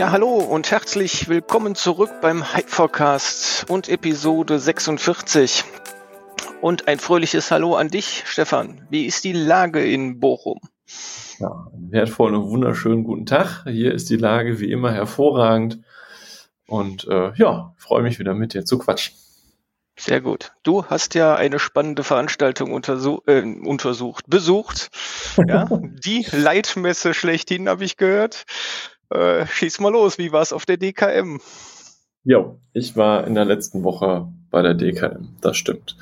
Ja, hallo und herzlich willkommen zurück beim Hype und Episode 46. Und ein fröhliches Hallo an dich, Stefan. Wie ist die Lage in Bochum? Ja, einen wertvollen und wunderschönen guten Tag. Hier ist die Lage wie immer hervorragend. Und äh, ja, freue mich wieder mit dir zu quatschen. Sehr gut. Du hast ja eine spannende Veranstaltung untersuch äh, untersucht, besucht. Ja, die Leitmesse schlechthin habe ich gehört. Äh, schieß mal los, wie war es auf der DKM? Jo, ich war in der letzten Woche bei der DKM, das stimmt.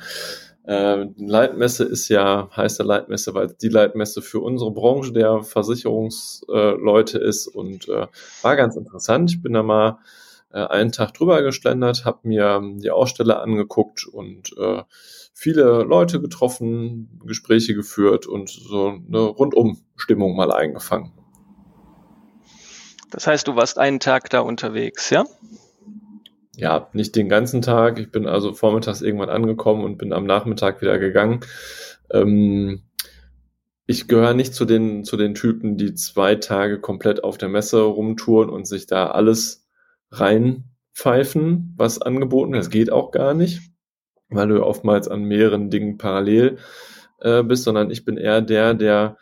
Äh, Leitmesse ist ja, heißt der Leitmesse, weil die Leitmesse für unsere Branche der Versicherungsleute ist und äh, war ganz interessant. Ich bin da mal äh, einen Tag drüber geschlendert, habe mir die Aussteller angeguckt und äh, viele Leute getroffen, Gespräche geführt und so eine Rundumstimmung mal eingefangen. Das heißt, du warst einen Tag da unterwegs, ja? Ja, nicht den ganzen Tag. Ich bin also vormittags irgendwann angekommen und bin am Nachmittag wieder gegangen. Ähm, ich gehöre nicht zu den, zu den Typen, die zwei Tage komplett auf der Messe rumtouren und sich da alles reinpfeifen, was angeboten wird. Das geht auch gar nicht, weil du oftmals an mehreren Dingen parallel äh, bist, sondern ich bin eher der, der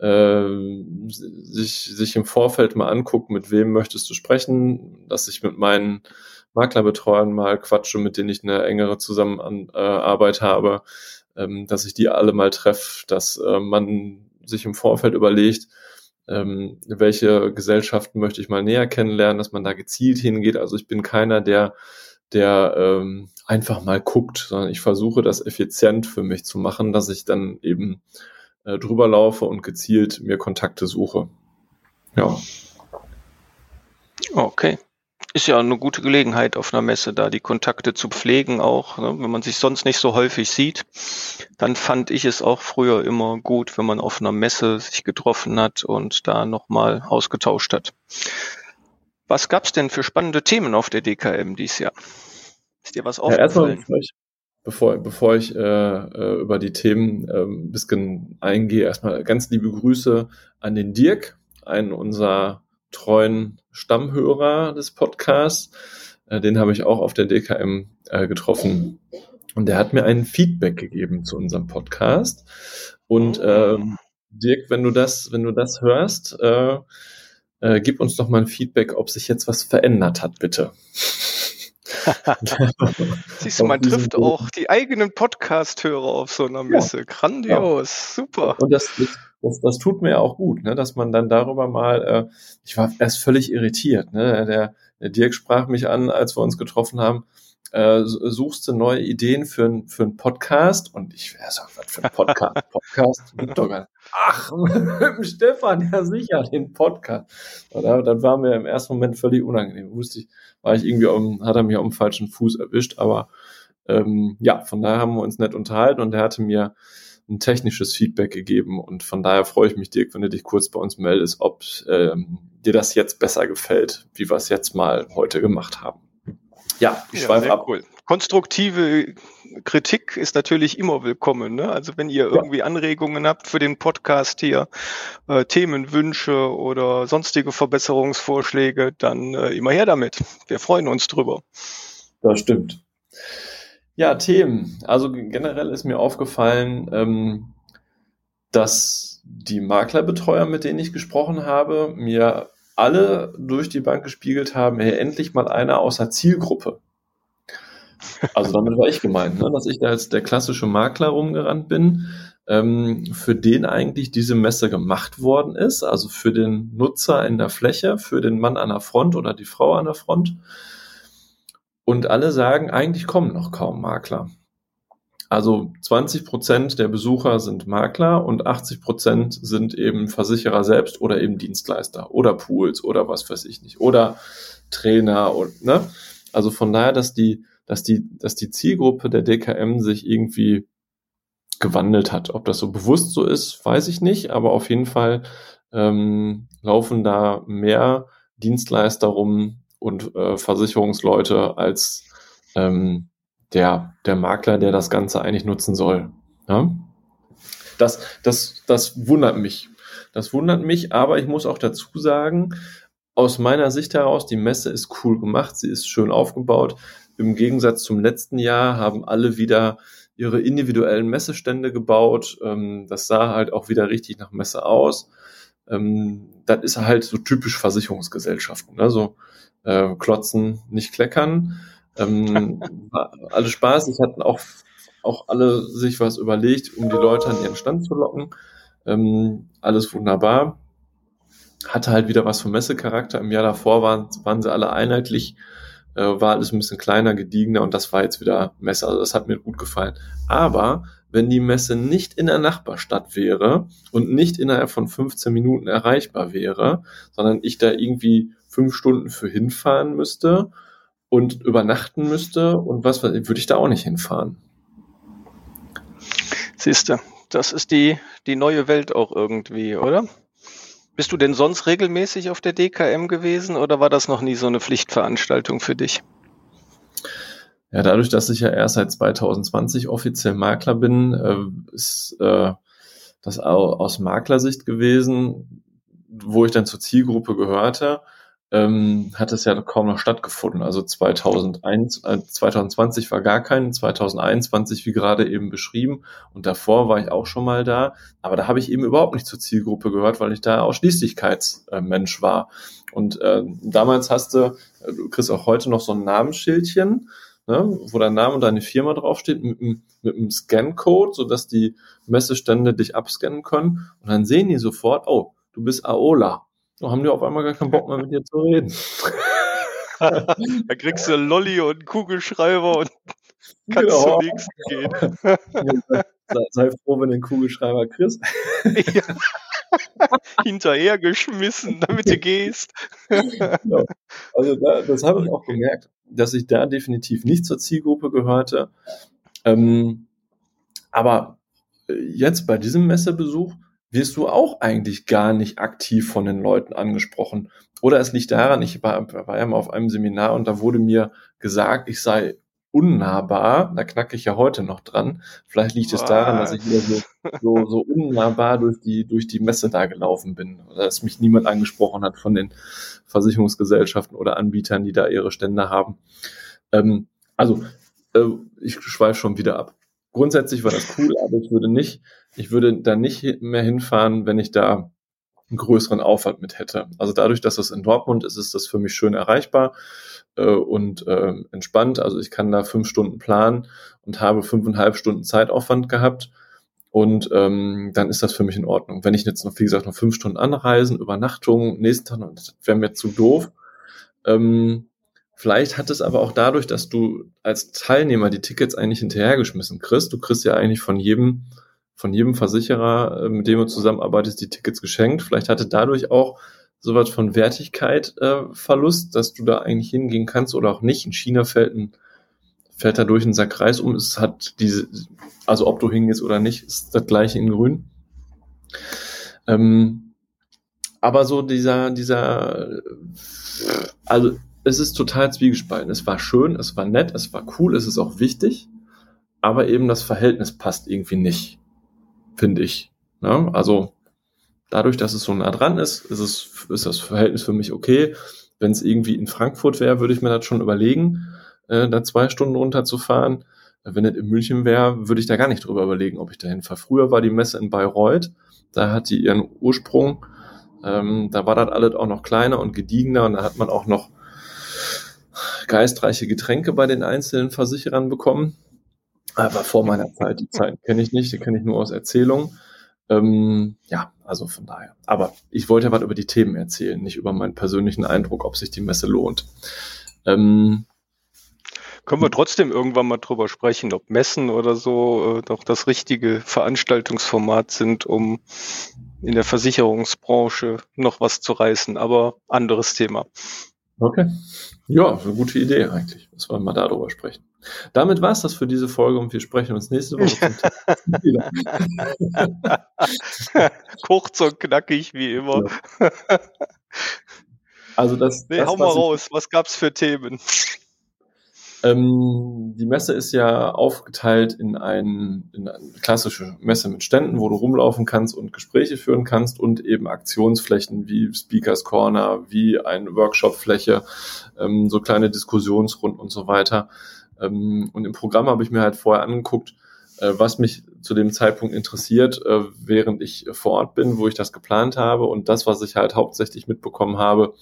sich, sich im Vorfeld mal anguckt, mit wem möchtest du sprechen, dass ich mit meinen Maklerbetreuern mal quatsche, mit denen ich eine engere Zusammenarbeit habe, ähm, dass ich die alle mal treffe, dass äh, man sich im Vorfeld überlegt, ähm, welche Gesellschaften möchte ich mal näher kennenlernen, dass man da gezielt hingeht. Also ich bin keiner, der der ähm, einfach mal guckt, sondern ich versuche das effizient für mich zu machen, dass ich dann eben äh, drüber laufe und gezielt mir Kontakte suche. Ja. Okay. Ist ja eine gute Gelegenheit auf einer Messe, da die Kontakte zu pflegen auch. Ne? Wenn man sich sonst nicht so häufig sieht, dann fand ich es auch früher immer gut, wenn man auf einer Messe sich getroffen hat und da nochmal ausgetauscht hat. Was gab's denn für spannende Themen auf der DKM dieses Jahr? Ist dir was aufgefallen? Ja, bevor, bevor ich äh, äh, über die Themen äh, ein bisschen eingehe, erstmal ganz liebe Grüße an den Dirk, einen unserer treuen Stammhörer des Podcasts. Äh, den habe ich auch auf der DKM äh, getroffen. Und der hat mir ein Feedback gegeben zu unserem Podcast. Und äh, Dirk, wenn du das, wenn du das hörst, äh, äh, gib uns doch mal ein Feedback, ob sich jetzt was verändert hat, bitte. Siehst du, man trifft auch die eigenen Podcast-Hörer auf so einer Messe. Ja. Grandios, ja. super. Und das, das, das tut mir auch gut, ne, dass man dann darüber mal, äh, ich war erst völlig irritiert. Ne? Der, der Dirk sprach mich an, als wir uns getroffen haben, äh, suchst du neue Ideen für, ein, für einen Podcast? Und ich wäre so, was für ein Podcast? Podcast? Ach, Stefan, ja sicher, den Podcast. Und dann war mir im ersten Moment völlig unangenehm. Wusste ich, war ich irgendwie, um, hat er mich auf dem falschen Fuß erwischt, aber ähm, ja, von daher haben wir uns nett unterhalten und er hatte mir ein technisches Feedback gegeben und von daher freue ich mich, Dirk, wenn du dich kurz bei uns meldest, ob ähm, dir das jetzt besser gefällt, wie wir es jetzt mal heute gemacht haben. Ja, ich ja, schweife ab. Cool. Konstruktive Kritik ist natürlich immer willkommen. Ne? Also wenn ihr irgendwie Anregungen habt für den Podcast hier, äh, Themenwünsche oder sonstige Verbesserungsvorschläge, dann äh, immer her damit. Wir freuen uns drüber. Das stimmt. Ja, Themen. Also generell ist mir aufgefallen, ähm, dass die Maklerbetreuer, mit denen ich gesprochen habe, mir alle durch die Bank gespiegelt haben, hey, endlich mal einer aus der Zielgruppe. Also damit war ich gemeint, ne? dass ich da als der klassische Makler rumgerannt bin, ähm, für den eigentlich diese Messe gemacht worden ist, also für den Nutzer in der Fläche, für den Mann an der Front oder die Frau an der Front. Und alle sagen, eigentlich kommen noch kaum Makler. Also 20 Prozent der Besucher sind Makler und 80 Prozent sind eben Versicherer selbst oder eben Dienstleister oder Pools oder was weiß ich nicht oder Trainer und ne. Also von daher, dass die, dass die, dass die Zielgruppe der DKM sich irgendwie gewandelt hat. Ob das so bewusst so ist, weiß ich nicht, aber auf jeden Fall ähm, laufen da mehr Dienstleister rum und äh, Versicherungsleute als ähm, der, der Makler, der das Ganze eigentlich nutzen soll. Ja? Das, das, das wundert mich. Das wundert mich, aber ich muss auch dazu sagen, aus meiner Sicht heraus, die Messe ist cool gemacht, sie ist schön aufgebaut. Im Gegensatz zum letzten Jahr haben alle wieder ihre individuellen Messestände gebaut. Ähm, das sah halt auch wieder richtig nach Messe aus. Ähm, das ist halt so typisch Versicherungsgesellschaften. Ne? Äh, klotzen, nicht kleckern. Ähm, alle Spaß. Es hatten auch, auch alle sich was überlegt, um die Leute an ihren Stand zu locken. Ähm, alles wunderbar hatte halt wieder was vom Messecharakter. Im Jahr davor waren, waren sie alle einheitlich, äh, war alles ein bisschen kleiner, gediegener und das war jetzt wieder Messe. Also das hat mir gut gefallen. Aber wenn die Messe nicht in der Nachbarstadt wäre und nicht innerhalb von 15 Minuten erreichbar wäre, sondern ich da irgendwie fünf Stunden für hinfahren müsste und übernachten müsste und was, würde ich da auch nicht hinfahren. Siehste, das ist die, die neue Welt auch irgendwie, oder? Bist du denn sonst regelmäßig auf der DKM gewesen oder war das noch nie so eine Pflichtveranstaltung für dich? Ja, dadurch, dass ich ja erst seit 2020 offiziell Makler bin, äh, ist äh, das aus Maklersicht gewesen, wo ich dann zur Zielgruppe gehörte ähm, hat es ja kaum noch stattgefunden. Also 2001, äh, 2020 war gar kein, 2021 wie gerade eben beschrieben und davor war ich auch schon mal da, aber da habe ich eben überhaupt nicht zur Zielgruppe gehört, weil ich da Ausschließlichkeitsmensch war. Und äh, damals hast du, äh, du kriegst auch heute noch so ein Namensschildchen, ne, wo dein Name und deine Firma draufsteht, mit, mit einem Scan-Code, sodass die Messestände dich abscannen können und dann sehen die sofort, oh, du bist Aola da haben die auf einmal gar keinen Bock mehr mit dir zu reden. da kriegst du Lolli und Kugelschreiber und kannst genau. zum nächsten gehen. sei, sei, froh, wenn du den Kugelschreiber kriegst. ja. Hinterhergeschmissen, damit du gehst. ja. Also da, das habe ich auch gemerkt, dass ich da definitiv nicht zur Zielgruppe gehörte. Ähm, aber jetzt bei diesem Messebesuch wirst du auch eigentlich gar nicht aktiv von den Leuten angesprochen. Oder es liegt daran, ich war, war ja mal auf einem Seminar und da wurde mir gesagt, ich sei unnahbar. Da knacke ich ja heute noch dran. Vielleicht liegt es daran, dass ich wieder so, so, so unnahbar durch die, durch die Messe da gelaufen bin. Oder dass mich niemand angesprochen hat von den Versicherungsgesellschaften oder Anbietern, die da ihre Stände haben. Ähm, also, äh, ich schweife schon wieder ab grundsätzlich war das cool, aber ich würde nicht, ich würde da nicht mehr hinfahren, wenn ich da einen größeren Aufwand mit hätte. Also dadurch, dass das in Dortmund ist, ist das für mich schön erreichbar äh, und äh, entspannt. Also ich kann da fünf Stunden planen und habe fünfeinhalb Stunden Zeitaufwand gehabt. Und ähm, dann ist das für mich in Ordnung. Wenn ich jetzt noch, wie gesagt, noch fünf Stunden anreisen, Übernachtung, nächsten Tag, das wäre mir zu doof. Ähm, Vielleicht hat es aber auch dadurch, dass du als Teilnehmer die Tickets eigentlich hinterhergeschmissen kriegst. Du kriegst ja eigentlich von jedem, von jedem Versicherer, äh, mit dem du zusammenarbeitest, die Tickets geschenkt. Vielleicht hatte dadurch auch sowas von Wertigkeit äh, Verlust, dass du da eigentlich hingehen kannst oder auch nicht. In China fällt ein, fällt da durch ein Sack Reis um. Es hat diese, also ob du hingehst oder nicht, ist das gleiche in Grün. Ähm, aber so dieser, dieser, also es ist total zwiegespalten. Es war schön, es war nett, es war cool, es ist auch wichtig, aber eben das Verhältnis passt irgendwie nicht, finde ich. Ja, ne? also dadurch, dass es so nah dran ist, ist, es, ist das Verhältnis für mich okay. Wenn es irgendwie in Frankfurt wäre, würde ich mir das schon überlegen, äh, da zwei Stunden runterzufahren. Wenn es in München wäre, würde ich da gar nicht drüber überlegen, ob ich dahin fahre. Früher war die Messe in Bayreuth, da hat die ihren Ursprung. Ähm, da war das alles auch noch kleiner und gediegener und da hat man auch noch geistreiche Getränke bei den einzelnen Versicherern bekommen. Aber vor meiner Zeit, die Zeit kenne ich nicht, die kenne ich nur aus Erzählungen. Ähm, ja, also von daher. Aber ich wollte ja was über die Themen erzählen, nicht über meinen persönlichen Eindruck, ob sich die Messe lohnt. Ähm, können wir trotzdem irgendwann mal drüber sprechen, ob Messen oder so äh, doch das richtige Veranstaltungsformat sind, um in der Versicherungsbranche noch was zu reißen, aber anderes Thema. Okay. Ja, eine gute Idee eigentlich. Müssen wir mal darüber sprechen. Damit war es das für diese Folge und wir sprechen uns nächste Woche Kurz und knackig wie immer. Ja. Also das. Nee, das, hau mal raus. Was gab's für Themen? Ähm, die Messe ist ja aufgeteilt in, ein, in eine klassische Messe mit Ständen, wo du rumlaufen kannst und Gespräche führen kannst und eben Aktionsflächen wie Speakers Corner, wie eine Workshopfläche, ähm, so kleine Diskussionsrunden und so weiter. Ähm, und im Programm habe ich mir halt vorher angeguckt, äh, was mich zu dem Zeitpunkt interessiert, äh, während ich vor Ort bin, wo ich das geplant habe. Und das, was ich halt hauptsächlich mitbekommen habe,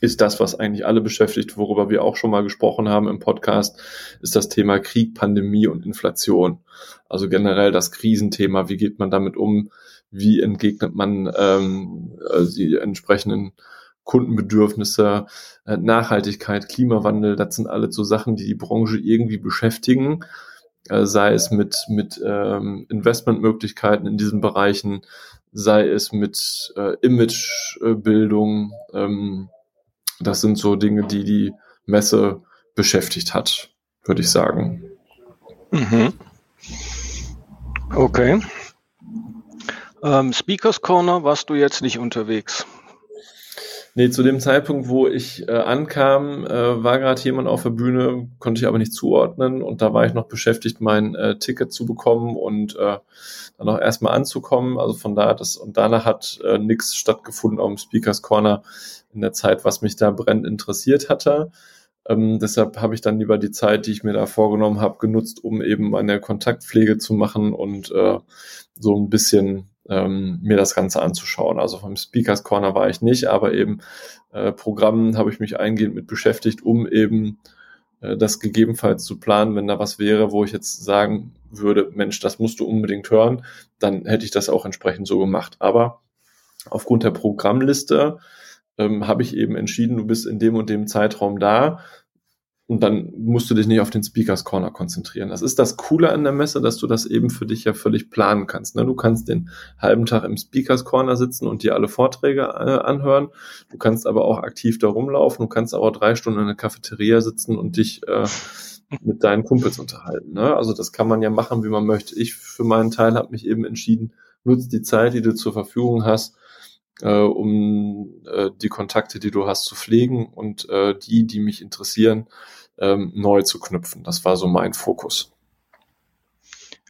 ist das, was eigentlich alle beschäftigt, worüber wir auch schon mal gesprochen haben im Podcast, ist das Thema Krieg, Pandemie und Inflation. Also generell das Krisenthema, wie geht man damit um, wie entgegnet man ähm, also die entsprechenden Kundenbedürfnisse, äh, Nachhaltigkeit, Klimawandel, das sind alle so Sachen, die die Branche irgendwie beschäftigen, äh, sei es mit, mit ähm, Investmentmöglichkeiten in diesen Bereichen, sei es mit äh, Imagebildung, ähm, das sind so Dinge, die die Messe beschäftigt hat, würde ich sagen. Mhm. Okay. Ähm, Speakers Corner warst du jetzt nicht unterwegs. Nee, zu dem Zeitpunkt, wo ich äh, ankam, äh, war gerade jemand auf der Bühne, konnte ich aber nicht zuordnen und da war ich noch beschäftigt, mein äh, Ticket zu bekommen und äh, dann auch erstmal anzukommen. Also von da das und danach hat äh, nichts stattgefunden auf dem Speakers Corner in der Zeit, was mich da brennend interessiert hatte. Ähm, deshalb habe ich dann lieber die Zeit, die ich mir da vorgenommen habe, genutzt, um eben meine Kontaktpflege zu machen und äh, so ein bisschen ähm, mir das Ganze anzuschauen. Also vom Speakers Corner war ich nicht, aber eben äh, Programmen habe ich mich eingehend mit beschäftigt, um eben äh, das gegebenenfalls zu planen, wenn da was wäre, wo ich jetzt sagen würde, Mensch, das musst du unbedingt hören, dann hätte ich das auch entsprechend so gemacht. Aber aufgrund der Programmliste ähm, habe ich eben entschieden, du bist in dem und dem Zeitraum da. Und dann musst du dich nicht auf den Speakers Corner konzentrieren. Das ist das Coole an der Messe, dass du das eben für dich ja völlig planen kannst. Ne? Du kannst den halben Tag im Speakers Corner sitzen und dir alle Vorträge äh, anhören. Du kannst aber auch aktiv da rumlaufen. Du kannst aber drei Stunden in der Cafeteria sitzen und dich äh, mit deinen Kumpels unterhalten. Ne? Also das kann man ja machen, wie man möchte. Ich für meinen Teil habe mich eben entschieden, nutzt die Zeit, die du zur Verfügung hast, äh, um äh, die Kontakte, die du hast, zu pflegen und äh, die, die mich interessieren, ähm, neu zu knüpfen. Das war so mein Fokus.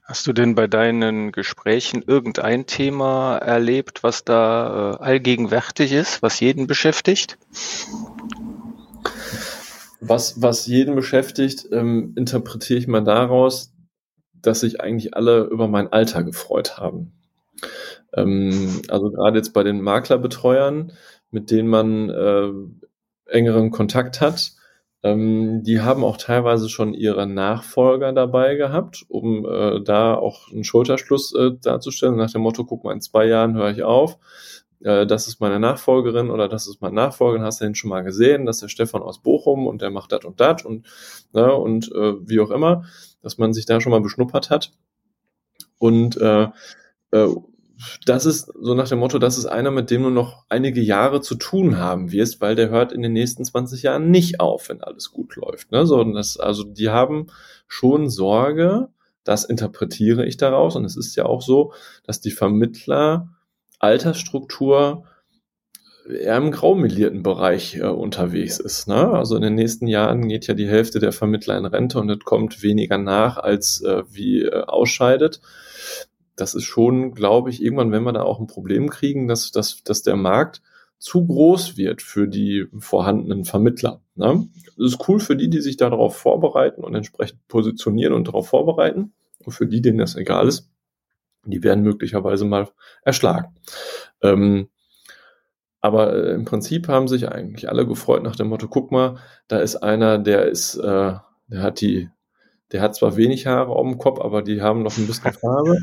Hast du denn bei deinen Gesprächen irgendein Thema erlebt, was da äh, allgegenwärtig ist, was jeden beschäftigt? Was, was jeden beschäftigt, ähm, interpretiere ich mal daraus, dass sich eigentlich alle über mein Alter gefreut haben. Ähm, also gerade jetzt bei den Maklerbetreuern, mit denen man äh, engeren Kontakt hat, ähm, die haben auch teilweise schon ihre Nachfolger dabei gehabt, um äh, da auch einen Schulterschluss äh, darzustellen, nach dem Motto, guck mal, in zwei Jahren höre ich auf. Äh, das ist meine Nachfolgerin oder das ist mein Nachfolger, hast du den schon mal gesehen, das ist der Stefan aus Bochum und der macht das und das und, ne, und äh, wie auch immer, dass man sich da schon mal beschnuppert hat. Und äh, äh, das ist so nach dem Motto, das ist einer, mit dem du noch einige Jahre zu tun haben wirst, weil der hört in den nächsten 20 Jahren nicht auf, wenn alles gut läuft. Ne? So, das, also die haben schon Sorge, das interpretiere ich daraus. Und es ist ja auch so, dass die Vermittler Altersstruktur eher im graumelierten Bereich äh, unterwegs ist. Ne? Also in den nächsten Jahren geht ja die Hälfte der Vermittler in Rente und es kommt weniger nach, als äh, wie äh, ausscheidet das ist schon, glaube ich, irgendwann, wenn wir da auch ein Problem kriegen, dass, dass, dass der Markt zu groß wird für die vorhandenen Vermittler. Ne? Das ist cool für die, die sich darauf vorbereiten und entsprechend positionieren und darauf vorbereiten. Und für die, denen das egal ist, die werden möglicherweise mal erschlagen. Ähm, aber äh, im Prinzip haben sich eigentlich alle gefreut nach dem Motto, guck mal, da ist einer, der ist, äh, der hat die, der hat zwar wenig Haare auf dem Kopf, aber die haben noch ein bisschen Farbe.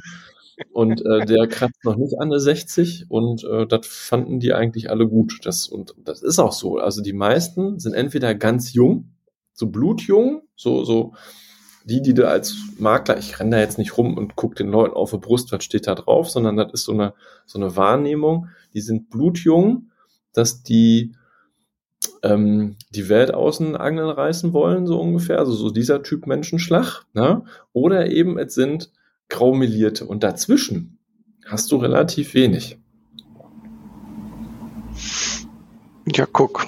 Und äh, der kratzt noch nicht an der 60 und äh, das fanden die eigentlich alle gut. Das, und das ist auch so. Also die meisten sind entweder ganz jung, so blutjung, so, so die, die du als Makler, ich renne da jetzt nicht rum und guck den Leuten auf die Brust, was steht da drauf, sondern das ist so eine, so eine Wahrnehmung, die sind blutjung, dass die ähm, die Welt außen Angeln reißen wollen, so ungefähr, also so dieser Typ Menschenschlag, ne? oder eben es sind graumelierte. Und dazwischen hast du relativ wenig. Ja, guck.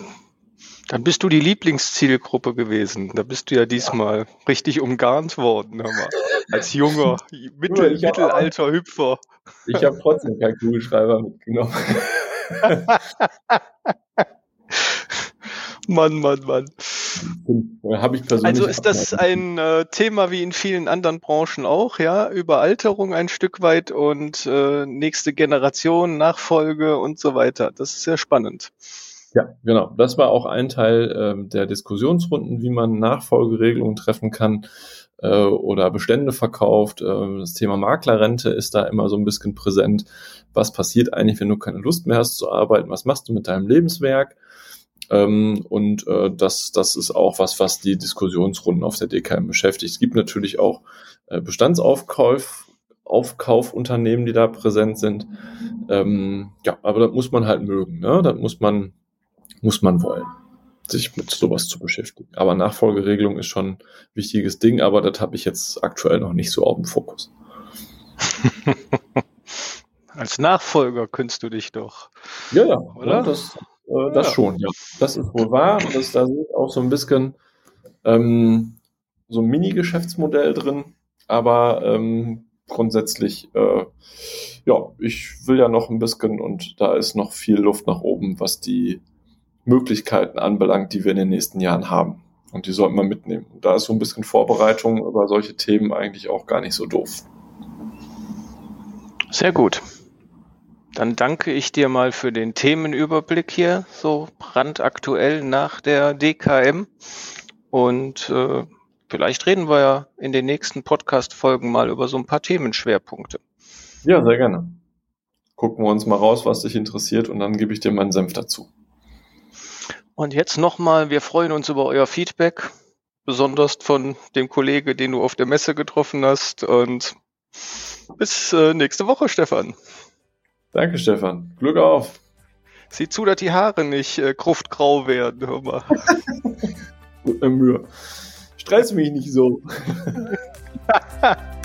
Dann bist du die Lieblingszielgruppe gewesen. Da bist du ja diesmal ja. richtig umgarnt worden, hör mal. Als junger, mittel, mittelalter Hüpfer. Ich habe trotzdem keinen Kugelschreiber mitgenommen. Mann, Mann, Mann. Habe ich persönlich also ist das ein äh, Thema wie in vielen anderen Branchen auch, ja? Überalterung ein Stück weit und äh, nächste Generation, Nachfolge und so weiter. Das ist sehr spannend. Ja, genau. Das war auch ein Teil äh, der Diskussionsrunden, wie man Nachfolgeregelungen treffen kann äh, oder Bestände verkauft. Äh, das Thema Maklerrente ist da immer so ein bisschen präsent. Was passiert eigentlich, wenn du keine Lust mehr hast zu arbeiten? Was machst du mit deinem Lebenswerk? Ähm, und äh, das, das ist auch was, was die Diskussionsrunden auf der DKM beschäftigt. Es gibt natürlich auch äh, Bestandsaufkauf, Aufkaufunternehmen, die da präsent sind. Ähm, ja, aber das muss man halt mögen. Ne? Das muss man, muss man wollen, sich mit sowas zu beschäftigen. Aber Nachfolgeregelung ist schon ein wichtiges Ding, aber das habe ich jetzt aktuell noch nicht so auf dem Fokus. Als Nachfolger könntest du dich doch. Ja, ja, oder? Das, äh, das ja. schon, ja. Das ist wohl wahr. Das, da ist auch so ein bisschen ähm, so ein Mini-Geschäftsmodell drin, aber ähm, grundsätzlich, äh, ja, ich will ja noch ein bisschen und da ist noch viel Luft nach oben, was die Möglichkeiten anbelangt, die wir in den nächsten Jahren haben. Und die sollten wir mitnehmen. Und da ist so ein bisschen Vorbereitung über solche Themen eigentlich auch gar nicht so doof. Sehr gut. Dann danke ich dir mal für den Themenüberblick hier, so brandaktuell nach der DKM. Und äh, vielleicht reden wir ja in den nächsten Podcast-Folgen mal über so ein paar Themenschwerpunkte. Ja, sehr gerne. Gucken wir uns mal raus, was dich interessiert und dann gebe ich dir meinen Senf dazu. Und jetzt nochmal, wir freuen uns über euer Feedback, besonders von dem Kollege, den du auf der Messe getroffen hast. Und bis äh, nächste Woche, Stefan. Danke, Stefan. Glück auf. Sieh zu, dass die Haare nicht äh, gruftgrau werden, hör mal. Gute Mühe. Stress mich nicht so.